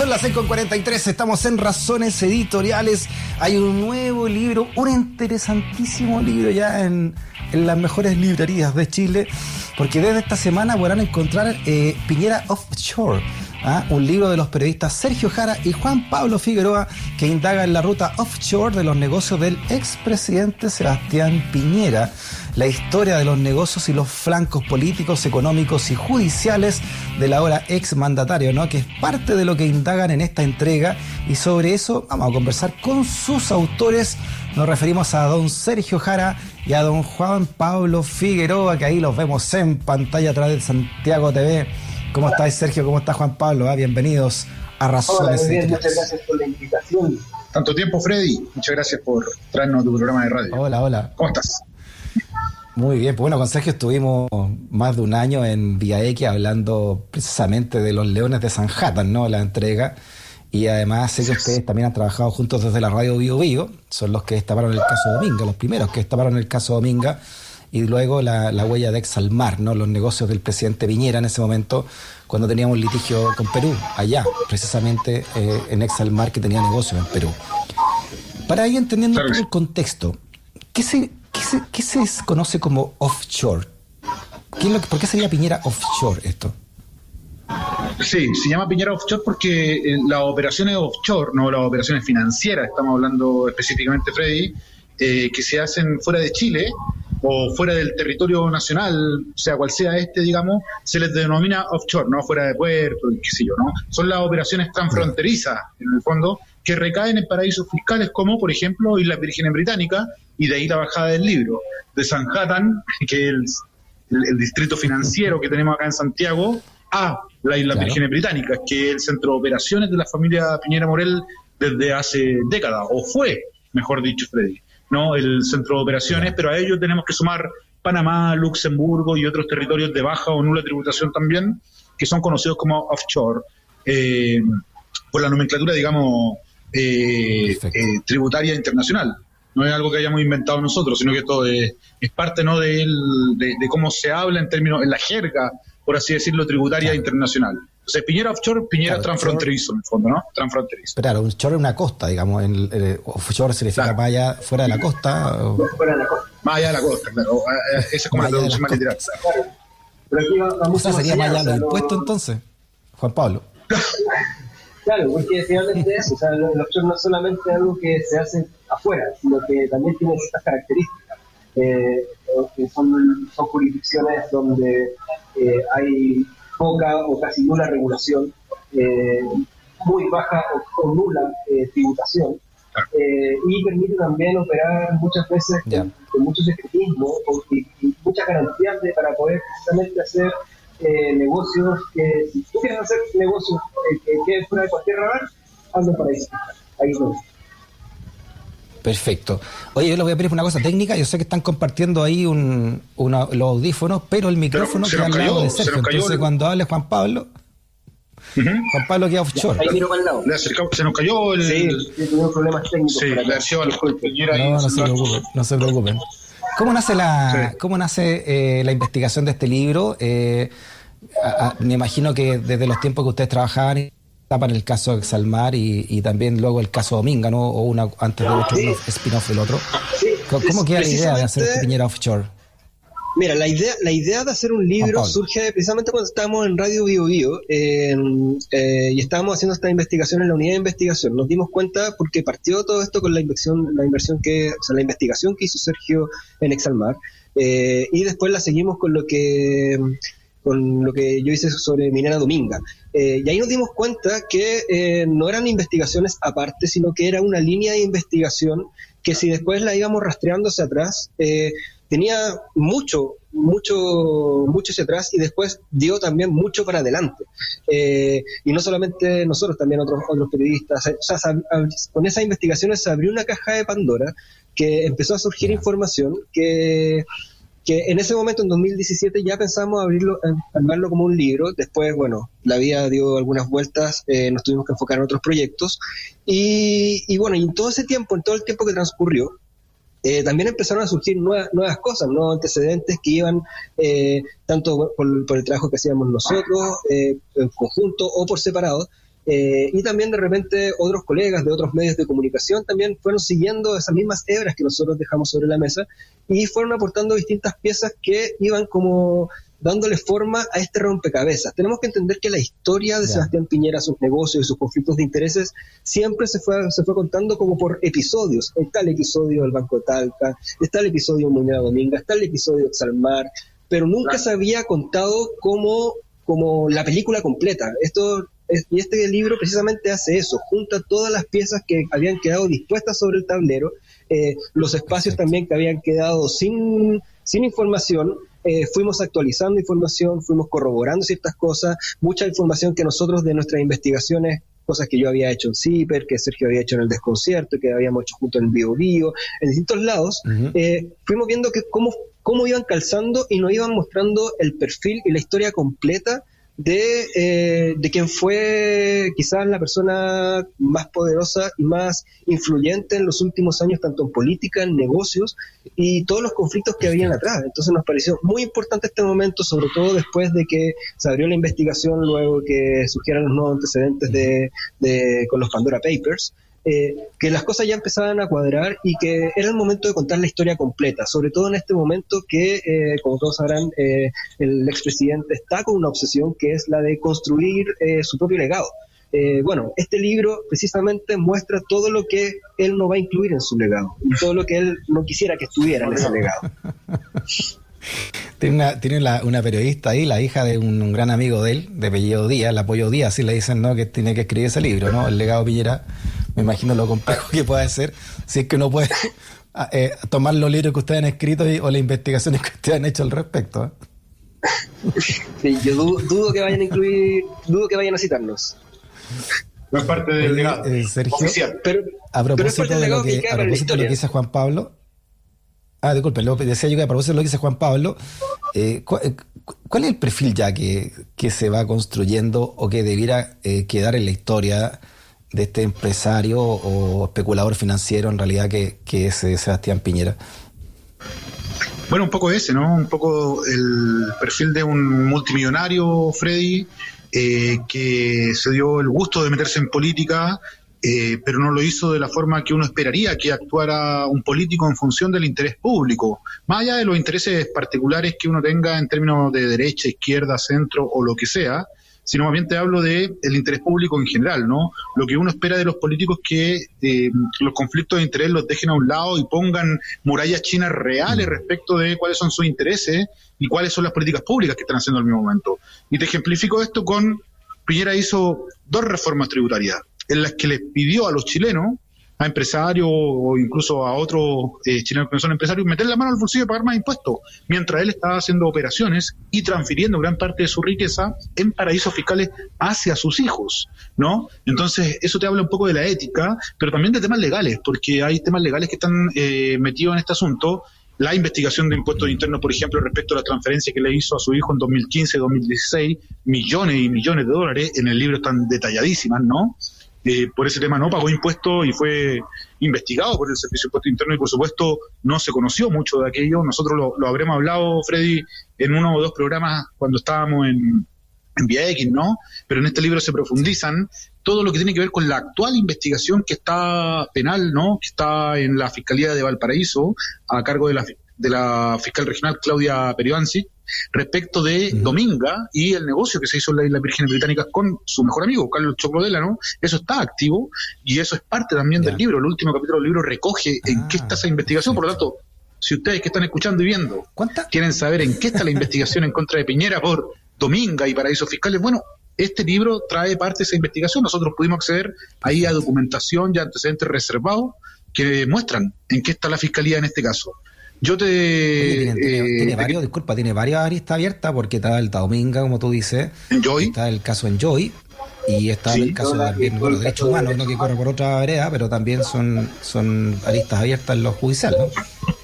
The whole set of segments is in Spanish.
Son las 6 con 43, estamos en Razones Editoriales. Hay un nuevo libro, un interesantísimo libro ya en, las mejores librerías de Chile, porque desde esta semana podrán encontrar eh, Piñera Offshore ¿ah? un libro de los periodistas Sergio Jara y Juan Pablo Figueroa que indaga en la ruta offshore de los negocios del expresidente Sebastián Piñera, la historia de los negocios y los flancos políticos, económicos y judiciales del ahora ex mandatario, ¿no? que es parte de lo que indagan en esta entrega y sobre eso vamos a conversar con sus autores. Nos referimos a don Sergio Jara y a don Juan Pablo Figueroa, que ahí los vemos en pantalla a través de Santiago TV. ¿Cómo estáis, Sergio? ¿Cómo está Juan Pablo? Ah, bienvenidos a Razones. Hola, bien, muchas gracias por la invitación. Tanto tiempo, Freddy. Muchas gracias por traernos tu programa de radio. Hola, hola. ¿Cómo estás? Muy bien, pues bueno, con Sergio estuvimos más de un año en Vía X hablando precisamente de los Leones de Sanhattan, ¿no? La entrega. Y además sé que ustedes también han trabajado juntos desde la radio Bio Bio, son los que destaparon el caso Dominga, los primeros que destaparon el caso Dominga y luego la, huella de Exalmar, ¿no? los negocios del presidente Viñera en ese momento, cuando teníamos litigio con Perú, allá, precisamente eh, en Exalmar, que tenía negocios en Perú. Para ir entendiendo todo el contexto, ¿qué se, qué se, conoce como offshore? ¿Qué ¿Por qué sería Piñera offshore esto? Sí, se llama Piñera Offshore porque eh, las operaciones offshore, no las operaciones financieras, estamos hablando específicamente, Freddy, eh, que se hacen fuera de Chile, o fuera del territorio nacional, sea cual sea este, digamos, se les denomina offshore, ¿no? Fuera de puerto, qué sé yo, ¿no? Son las operaciones transfronterizas, en el fondo, que recaen en paraísos fiscales como, por ejemplo, Islas Vírgenes Británicas, y de ahí la bajada del libro, de Sanhattan, que es el, distrito financiero que tenemos acá en Santiago, a la Islas Vírgenes Británicas, que es el centro de operaciones de la familia Piñera Morel desde hace décadas, o fue, mejor dicho, Freddy. ¿no? el centro de operaciones, pero a ello tenemos que sumar Panamá, Luxemburgo y otros territorios de baja o nula tributación también, que son conocidos como offshore, eh, por la nomenclatura, digamos, eh, eh, tributaria internacional. No es algo que hayamos inventado nosotros, sino que esto es, parte ¿no? de, de, cómo se habla en términos, en la jerga, por así decirlo, tributaria internacional. O Piñera offshore, Piñera transfronterizo, en el fondo, ¿no? Transfronterizo. Claro, un offshore es una costa, digamos. En el, offshore significa más allá, fuera de la costa. Fuera de la costa. Más allá de la costa, claro. Eh, eh, esa es como la traducción más literal. Pero aquí vamos o sería más allá de los impuestos, entonces, Juan Pablo. Claro, porque finalmente eso, o sea, el offshore no es solamente algo que se hace afuera, sino que también tiene ciertas características. Eh, que son, son jurisdicciones donde eh, hay poca o casi nula regulación, eh, muy baja o, nula eh, tributación, y permite también operar muchas veces con, mucho secretismo y, muchas garantías de, para poder precisamente hacer negocios que, si tú quieres hacer negocios que queden fuera de cualquier radar, hazlo para eso. Ahí está. Perfecto. Oye, yo les voy a pedir una cosa técnica. Yo sé que están compartiendo ahí un, los audífonos, pero el micrófono queda al lado de Sergio. Entonces, cuando hable Juan Pablo, Juan Pablo queda offshore. Ahí miro para el lado. se nos cayó el. Sí, tuvimos problemas técnicos. Sí, le los No, no se preocupen, no se preocupen. ¿Cómo nace la, cómo nace eh, la investigación de este libro? Eh, me imagino que desde los tiempos que ustedes trabajaban para el caso de Exalmar y, también luego el caso Dominga, ¿no? O una antes de otro, spin-off del otro. ¿Cómo queda la idea de hacer este Piñera Offshore? Mira, la idea, la idea de hacer un libro surge precisamente cuando estábamos en Radio Bio Bio eh, y estábamos haciendo esta investigación en la unidad de investigación. Nos dimos cuenta porque partió todo esto con la inversión, la inversión que, o sea, la investigación que hizo Sergio en Exalmar eh, y después la seguimos con lo que con lo que yo hice sobre Minera Dominga. Eh, y ahí nos dimos cuenta que eh, no eran investigaciones aparte, sino que era una línea de investigación que si después la íbamos rastreando hacia atrás, eh, tenía mucho, mucho, mucho hacia atrás y después dio también mucho para adelante. y no solamente nosotros, también otros, otros periodistas. O sea, con esas investigaciones se abrió una caja de Pandora que empezó a surgir información que que en ese momento, en 2017, ya pensamos abrirlo, armarlo como un libro. Después, bueno, la vida dio algunas vueltas, eh, nos tuvimos que enfocar en otros proyectos. Y, bueno, y en todo ese tiempo, en todo el tiempo que transcurrió, eh, también empezaron a surgir nuevas, cosas, nuevos antecedentes que iban eh, tanto por, el trabajo que hacíamos nosotros, en conjunto o por separado, Eh, y también de repente otros colegas de otros medios de comunicación también fueron siguiendo esas mismas hebras que nosotros dejamos sobre la mesa y fueron aportando distintas piezas que iban como dándole forma a este rompecabezas. Tenemos que entender que la historia de Sebastián Piñera, sus negocios y sus conflictos de intereses siempre se fue, se fue contando como por episodios. Está el episodio del Banco de Talca, está el episodio de Muñoz Dominga, está el episodio de Xalmar, pero nunca se había contado como, como la película completa. Esto y este libro precisamente hace eso, junta todas las piezas que habían quedado dispuestas sobre el tablero, eh, los espacios también que habían quedado sin, sin información, eh, fuimos actualizando información, fuimos corroborando ciertas cosas, mucha información que nosotros de nuestras investigaciones cosas que yo había hecho en CIPER, que Sergio había hecho en el Desconcierto, que habíamos hecho junto en el Bio Bio, en distintos lados, eh, fuimos viendo que cómo, cómo iban calzando y nos iban mostrando el perfil y la historia completa de, eh, de quien fue quizás la persona más poderosa y más influyente en los últimos años, tanto en política, en negocios y todos los conflictos que habían atrás. Entonces nos pareció muy importante este momento, sobre todo después de que se abrió la investigación, luego que surgieran los nuevos antecedentes de, de con los Pandora Papers. Eh, que las cosas ya empezaban a cuadrar y que era el momento de contar la historia completa, sobre todo en este momento que, eh, como todos sabrán, eh, el expresidente está con una obsesión que es la de construir su propio legado. bueno, este libro precisamente muestra todo lo que él no va a incluir en su legado y todo lo que él no quisiera que estuviera en ese legado. Tiene, una, tiene una periodista ahí, la hija de un, gran amigo de él, de apellido Díaz, el apoyo Díaz, así le dicen, ¿no? Que tiene que escribir ese libro, ¿no? El legado Piñera me imagino lo complejo que puede ser si es que no puede ah, eh, tomar los libros que ustedes han escrito o las investigaciones que ustedes han hecho al respecto. ¿eh? Sí, yo dudo, que vayan a incluir, dudo que vayan a citarnos. No es parte del legado eh, Sergio, Pero, a propósito de lo que, a propósito de lo que dice Juan Pablo, Ah, disculpe, lo decía yo que a propósito de lo que dice Juan Pablo, ¿cuál, es el perfil ya que, que, se va construyendo o que debiera quedar en la historia de este empresario o especulador financiero en realidad que, es eh, Sebastián Piñera? Bueno, un poco ese, ¿no? Un poco el perfil de un multimillonario, Freddy, eh, que se dio el gusto de meterse en política, eh, pero no lo hizo de la forma que uno esperaría que actuara un político en función del interés público, más allá de los intereses particulares que uno tenga en términos de derecha, izquierda, centro o lo que sea, sino más bien te hablo de el interés público en general, ¿no? Lo que uno espera de los políticos que eh, los conflictos de interés los dejen a un lado y pongan murallas chinas reales mm. respecto de cuáles son sus intereses y cuáles son las políticas públicas que están haciendo al mismo momento. Y te ejemplifico esto con Piñera hizo dos reformas tributarias en las que les pidió a los chilenos a empresarios o incluso a otros eh, chilenos que no son empresarios meter la mano al bolsillo y pagar más impuestos, mientras él estaba haciendo operaciones y transfiriendo gran parte de su riqueza en paraísos fiscales hacia sus hijos, ¿no? Entonces, eso te habla un poco de la ética, pero también de temas legales, porque hay temas legales que están eh, metidos en este asunto la investigación de impuestos internos, por ejemplo, respecto a la transferencia que le hizo a su hijo en 2015-2016, millones y millones de dólares, en el libro están detalladísimas, ¿no? Eh, por ese tema no pagó impuestos y fue investigado por el Servicio de Impuesto Interno y por supuesto no se conoció mucho de aquello. Nosotros lo, habremos hablado, Freddy, en uno o dos programas cuando estábamos en, en Vía X, ¿no? Pero en este libro se profundizan todo lo que tiene que ver con la actual investigación que está penal, ¿no? Que está en la Fiscalía de Valparaíso a cargo de la, de la fiscal regional Claudia Perivanzi respecto de Dominga y el negocio que se hizo en la Isla Vírgenes Británicas con su mejor amigo, Carlos Chocrodela, ¿no? Eso está activo y eso es parte también del libro. El último capítulo del libro recoge en qué está esa ah, investigación, por lo tanto, si ustedes que están escuchando y viendo quieren saber en qué está la investigación en contra de Piñera por Dominga y paraísos fiscales, bueno, este libro trae parte de esa investigación. Nosotros pudimos acceder ahí a documentación y antecedentes reservados que muestran en qué está la fiscalía en este caso. Yo te. tiene, eh, varios, disculpa, tiene varias aristas abiertas porque está el Dominga, como tú dices. Está el caso en Joy. Y está el caso de los derechos humanos, no que corre por otra vereda, pero también son, son aristas abiertas en los judiciales, ¿no?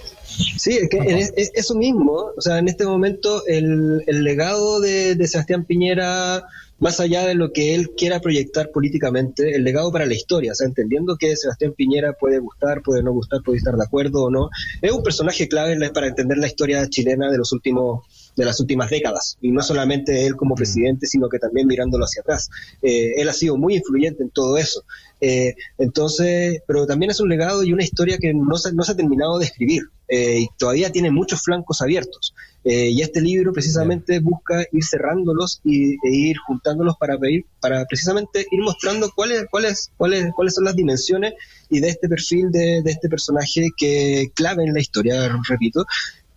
Sí, es que es, eso mismo, o sea, en este momento el, el legado de, de Sebastián Piñera más allá de lo que él quiera proyectar políticamente, el legado para la historia, o sea, entendiendo que Sebastián Piñera puede gustar, puede no gustar, puede estar de acuerdo o no, es un personaje clave para entender la historia chilena de los últimos de las últimas décadas, y no solamente él como mm. presidente, sino que también mirándolo hacia atrás. Eh, él ha sido muy influyente en todo eso. Eh, entonces, pero también es un legado y una historia que no se, no se ha terminado de escribir eh, y todavía tiene muchos flancos abiertos. y este libro precisamente busca ir cerrándolos y, e ir juntándolos para, para precisamente ir mostrando cuáles, cuáles, cuáles, cuáles son las dimensiones y de este perfil de, de este personaje que clave en la historia, repito,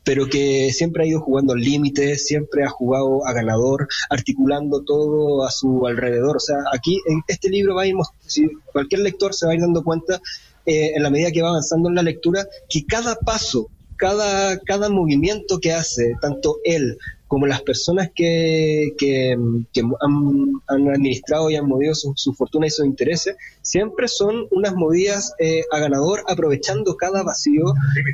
pero que siempre ha ido jugando al límite, siempre ha jugado a ganador, articulando todo a su alrededor. O sea, aquí en este libro va si cualquier lector se va a ir dando cuenta eh, en la medida que va avanzando en la lectura, que cada paso, cada, cada movimiento que hace, tanto él como las personas que, que, han, administrado y han movido su, fortuna y sus intereses, siempre son unas movidas eh, a ganador, aprovechando cada vacío,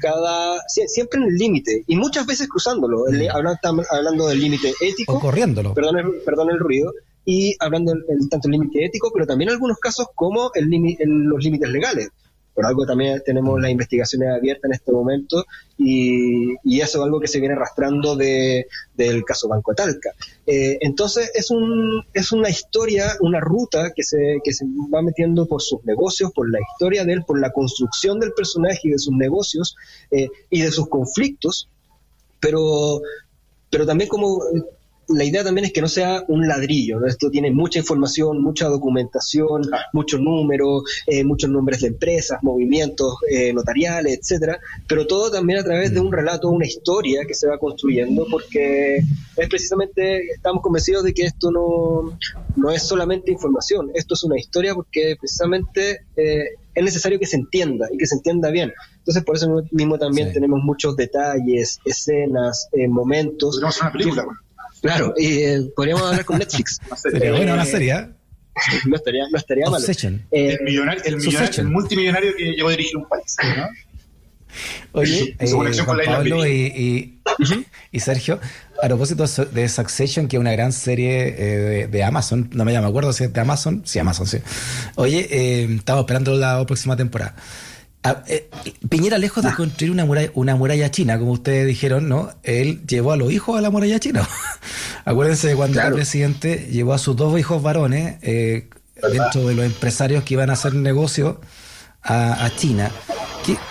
cada siempre en el límite, y muchas veces cruzándolo, hablando, hablando del límite ético, o corriéndolo. Perdón el, perdón el ruido, y hablando del, tanto el límite ético, pero también en algunos casos como el, los límites legales por algo también tenemos las investigaciones abiertas en este momento y, eso es algo que se viene arrastrando de, del caso Banco Talca. Eh, entonces es, un, es una historia, una ruta que se, va metiendo por sus negocios, por la historia de él, por la construcción del personaje y de sus negocios eh, y de sus conflictos, pero también como la idea también es que no sea un ladrillo, esto tiene mucha información, mucha documentación, muchos números, eh, muchos nombres de empresas, movimientos eh, notariales, etcétera, pero todo también a través de un relato, una historia que se va construyendo, porque es precisamente, estamos convencidos de que esto no, no es solamente información, esto es una historia porque precisamente eh, es necesario que se entienda y que se entienda bien. Entonces, por eso mismo también tenemos muchos detalles, escenas, momentos. Tenemos una película, Claro, y eh, podríamos hablar con Netflix. Sería buena una serie. ¿eh? No estaría, no estaría mal. Eh, el, millonario, el, millonario, el, multimillonario que llegó a dirigir un país. ¿no? Oye, eh, Juan Pablo y, y, Sergio, a propósito de Succession, que es una gran serie eh, de, Amazon, no me, me acuerdo si es de Amazon, sí, Amazon, sí. Oye, eh, estamos esperando la próxima temporada. Ah, eh, Piñera, lejos de construir una muralla, una muralla china, como ustedes dijeron, ¿no? Él llevó a los hijos a la muralla china. Acuérdense de cuando el presidente llevó a sus dos hijos varones eh, dentro de los empresarios que iban a hacer negocio a, China.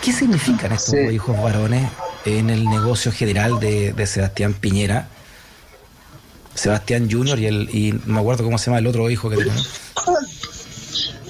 ¿Qué, significan estos dos hijos varones en el negocio general de, Sebastián Piñera? Sebastián Junior y el y no me acuerdo cómo se llama el otro hijo que tenía.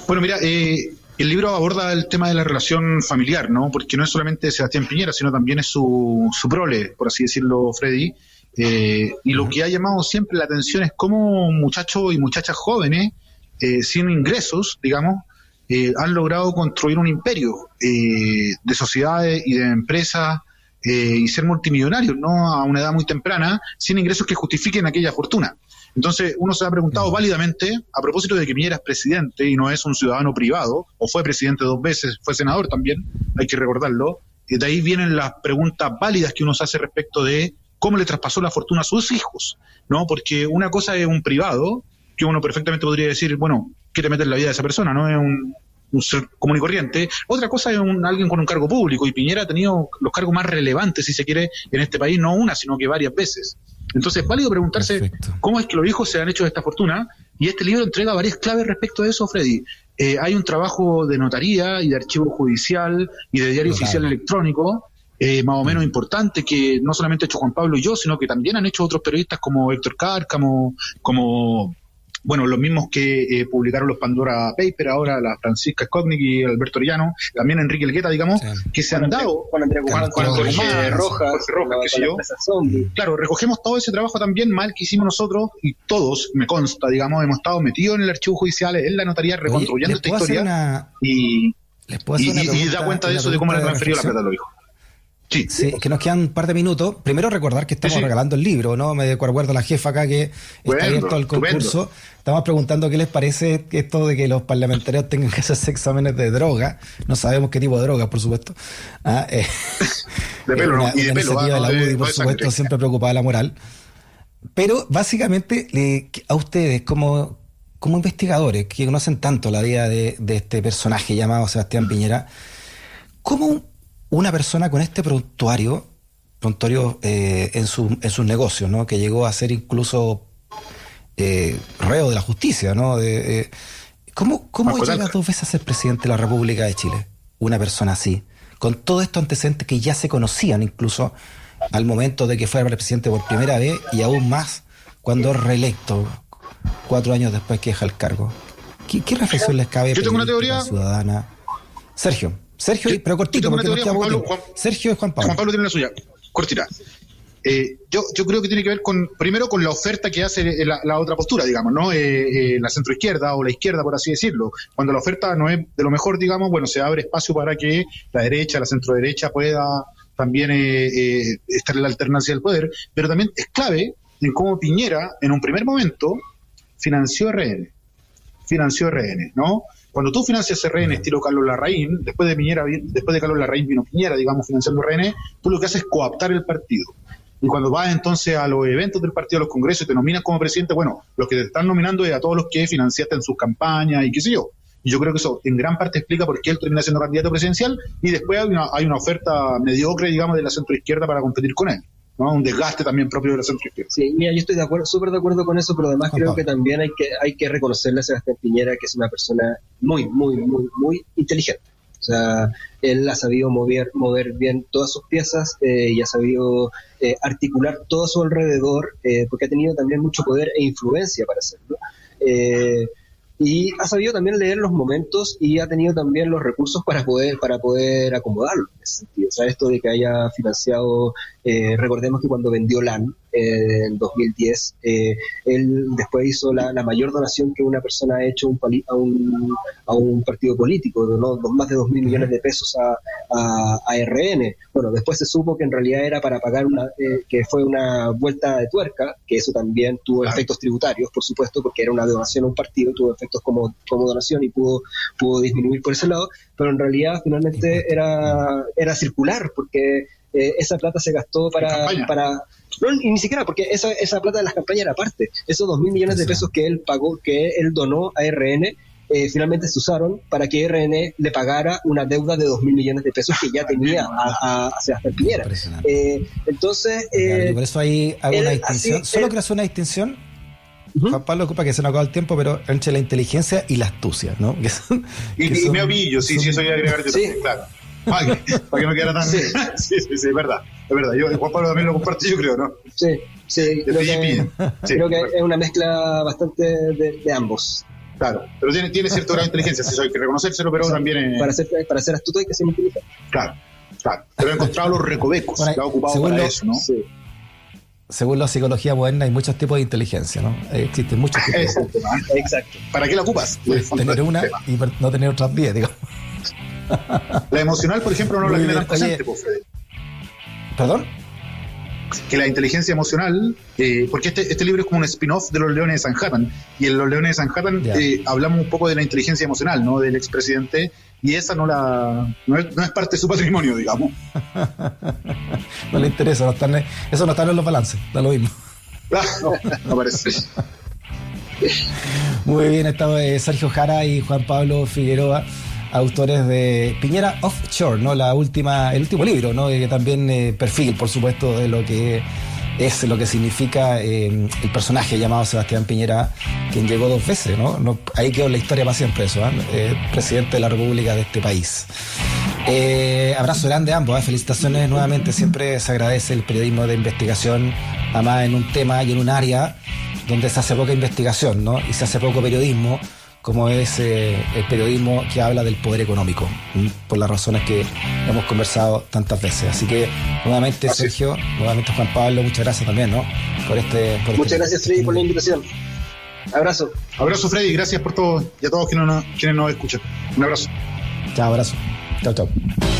Bueno, mira, eh, el libro aborda el tema de la relación familiar, ¿no? Porque no es solamente Sebastián Piñera, sino también es su, su prole, por así decirlo, Freddy. Eh, y lo que ha llamado siempre la atención es cómo muchachos y muchachas jóvenes, eh, sin ingresos, digamos, eh, han logrado construir un imperio de sociedades y de empresas y ser multimillonarios, ¿no? A una edad muy temprana, sin ingresos que justifiquen aquella fortuna. Entonces, uno se ha preguntado válidamente, a propósito de que Piñera es presidente y no es un ciudadano privado, o fue presidente dos veces, fue senador también, hay que recordarlo, y de ahí vienen las preguntas válidas que uno se hace respecto de cómo le traspasó la fortuna a sus hijos, ¿no? Porque una cosa es un privado, que uno perfectamente podría decir, bueno, ¿qué te mete en la vida de esa persona? No es un, ser común y corriente. Otra cosa es un, alguien con un cargo público, y Piñera ha tenido los cargos más relevantes, si se quiere, en este país, no una, sino que varias veces. Entonces, es válido preguntarse cómo es que los hijos se han hecho de esta fortuna, y este libro entrega varias claves respecto de eso, Freddy. Eh, hay un trabajo de notaría y de archivo judicial y de diario oficial electrónico, eh, más o menos importante, que no solamente ha hecho Juan Pablo y yo, sino que también han hecho otros periodistas como Héctor Cárcamo, como bueno, los mismos que eh, publicaron los Pandora Papers, ahora la Francisca Skotnik y Alberto Orellano, también Enrique Elgueta, digamos, que se han dado. Juan Andrés Rojas, qué sé yo. Claro, recogemos todo ese trabajo también mal que hicimos nosotros y todos, me consta, digamos, hemos estado metidos en el archivo judicial, en la notaría, reconstruyendo esta historia. Y, y, da cuenta de eso, de cómo le han transferido la plata a los hijos. Sí. que nos quedan un par de minutos. Primero recordar que estamos regalando el libro, ¿no? Me acuerdo la jefa acá que está abierto al concurso. Estamos preguntando qué les parece esto de que los parlamentarios tengan que hacerse exámenes de droga. No sabemos qué tipo de droga, por supuesto. Ah, eh, de pelo, una, ¿no? Y de pelo, de la UDI, por supuesto, siempre preocupada la moral. Pero básicamente, a ustedes, como, como investigadores que conocen tanto la vida de, de este personaje llamado Sebastián Piñera, ¿cómo una persona con este prontuario prontuarios eh, en, su, en sus negocios, ¿no? Que llegó a ser incluso eh, reo de la justicia, ¿no? De, eh, ¿Cómo, cómo llega dos veces a ser presidente de la República de Chile? Una persona así, con todos estos antecedentes que ya se conocían incluso al momento de que fuera presidente por primera vez y aún más cuando es reelecto cuatro años después que deja el cargo. ¿Qué, qué reflexión les cabe Yo tengo una teoría ciudadana? Sergio, Sergio, pero cortito, porque teoría, Juan Pablo, Juan, Sergio es Juan Pablo. Juan Pablo tiene la suya, cortita. Eh, yo, yo creo que tiene que ver con, primero, con la oferta que hace la, la otra postura, digamos, ¿no? Eh, eh, la centroizquierda o la izquierda, por así decirlo. Cuando la oferta no es de lo mejor, digamos, bueno, se abre espacio para que la derecha, la centroderecha pueda también eh, estar en la alternancia del poder, pero también es clave en cómo Piñera, en un primer momento, financió RN. Financió RN, ¿no? Cuando tú financias RN estilo Carlos Larraín, después de Piñera, después de Carlos Larraín vino Piñera, digamos, financiando RN, tú lo que haces es coaptar el partido. Y cuando vas entonces a los eventos del partido, a los congresos y te nominas como presidente, bueno, los que te están nominando es a todos los que financiaste en sus campañas y qué sé yo. Y yo creo que eso en gran parte explica por qué él termina siendo candidato presidencial y después hay una, hay una oferta mediocre, digamos, de la centroizquierda para competir con él. ¿No? un desgaste también propio de la centroizquierda. Sí, mira, yo estoy de acuerdo, súper de acuerdo con eso, pero además creo que también hay que, hay que reconocerle a Sebastián Piñera que es una persona muy, muy, muy, muy inteligente. O sea, él ha sabido mover, mover bien todas sus piezas eh, y ha sabido eh, articular todo a su alrededor, eh, porque ha tenido también mucho poder e influencia para hacerlo. Eh, y ha sabido también leer los momentos y ha tenido también los recursos para poder para poder acomodarlo en ese sentido. O sea, esto de que haya financiado, eh, recordemos que cuando vendió LAN eh, en 2010, eh, él después hizo la, la, mayor donación que una persona ha hecho un a, un, a un partido político, donó más de dos mil millones de pesos a, a, a, RN. Bueno, después se supo que en realidad era para pagar una, eh, que fue una vuelta de tuerca, que eso también tuvo claro. efectos tributarios, por supuesto, porque era una donación a un partido, tuvo efectos como, como donación y pudo, pudo disminuir por ese lado, pero en realidad finalmente era, era circular, porque eh, esa plata se gastó para, para no, y ni siquiera porque esa, esa plata de las campañas era aparte. Esos dos mil millones de pesos que él pagó, que él donó a RN, eh, finalmente se usaron para que RN le pagara una deuda de dos mil millones de pesos que ya tenía a, a, a Sebastián Piñera. Eh, entonces. Eh, por eso ahí hago una distinción. Así, Solo quiero hacer una distinción. Uh -huh. Juan Pablo ocupa que se nos acaba el tiempo, pero entre la inteligencia y la astucia, ¿no? Que son, y, que y son, me ovillo, sí, sí, eso voy a agregar yo sí. también, claro. Para que, para que no quedara tan. Sí. sí, sí, sí, es verdad. Es verdad. Yo, Juan Pablo también lo comparte, yo creo, ¿no? Sí, sí. Creo que, sí, creo que es una mezcla bastante de, de ambos. Claro, pero tiene, tiene cierto grado de inteligencia, eso hay que reconocérselo, pero también. Es... Para, ser, para ser astuto hay que ser inteligente. Claro, claro. Pero he encontrado los recovecos, bueno, ha ocupado para lo, eso, ¿no? Sí. Según la psicología moderna hay muchos tipos de inteligencia, ¿no? Existen muchos tipos. Exacto, exacto. ¿Para qué la ocupas? Tener una y no tener otras diez, digamos. La emocional, por ejemplo, no Muy la tiene tan presente, pues, Freddy. ¿Perdón? que la inteligencia emocional, eh, porque este, este libro es como un spin-off de Los Leones de Sanhattan, y en Los Leones de Sanhattan yeah. eh, hablamos un poco de la inteligencia emocional, ¿no? Del expresidente, y esa no la no es, no es parte de su patrimonio, digamos. no le interesa, no están, eso no está en los balances, da lo mismo. No, no parece. Muy bien, estaba eh, Sergio Jara y Juan Pablo Figueroa autores de Piñera Offshore, ¿no? La última, el último libro, ¿no? Que también eh, perfil, por supuesto, de lo que es lo que significa eh, el personaje llamado Sebastián Piñera, quien llegó dos veces, ¿no? no ahí quedó la historia para siempre eso, ¿eh? eh presidente de la República de este país. Eh, abrazo grande a ambos, felicitaciones nuevamente, siempre se agradece el periodismo de investigación, además en un tema y en un área donde se hace poca investigación, ¿no? Y se hace poco periodismo como es eh, el periodismo que habla del poder económico, por las razones que hemos conversado tantas veces. Así que nuevamente Así. Sergio, nuevamente Juan Pablo, muchas gracias también, ¿no? Por este. Por muchas este, gracias Freddy por la invitación. Abrazo. Abrazo Freddy, gracias por todo y a todos quienes nos, quienes nos escuchan. Un abrazo. Chao, abrazo. Chao, chao.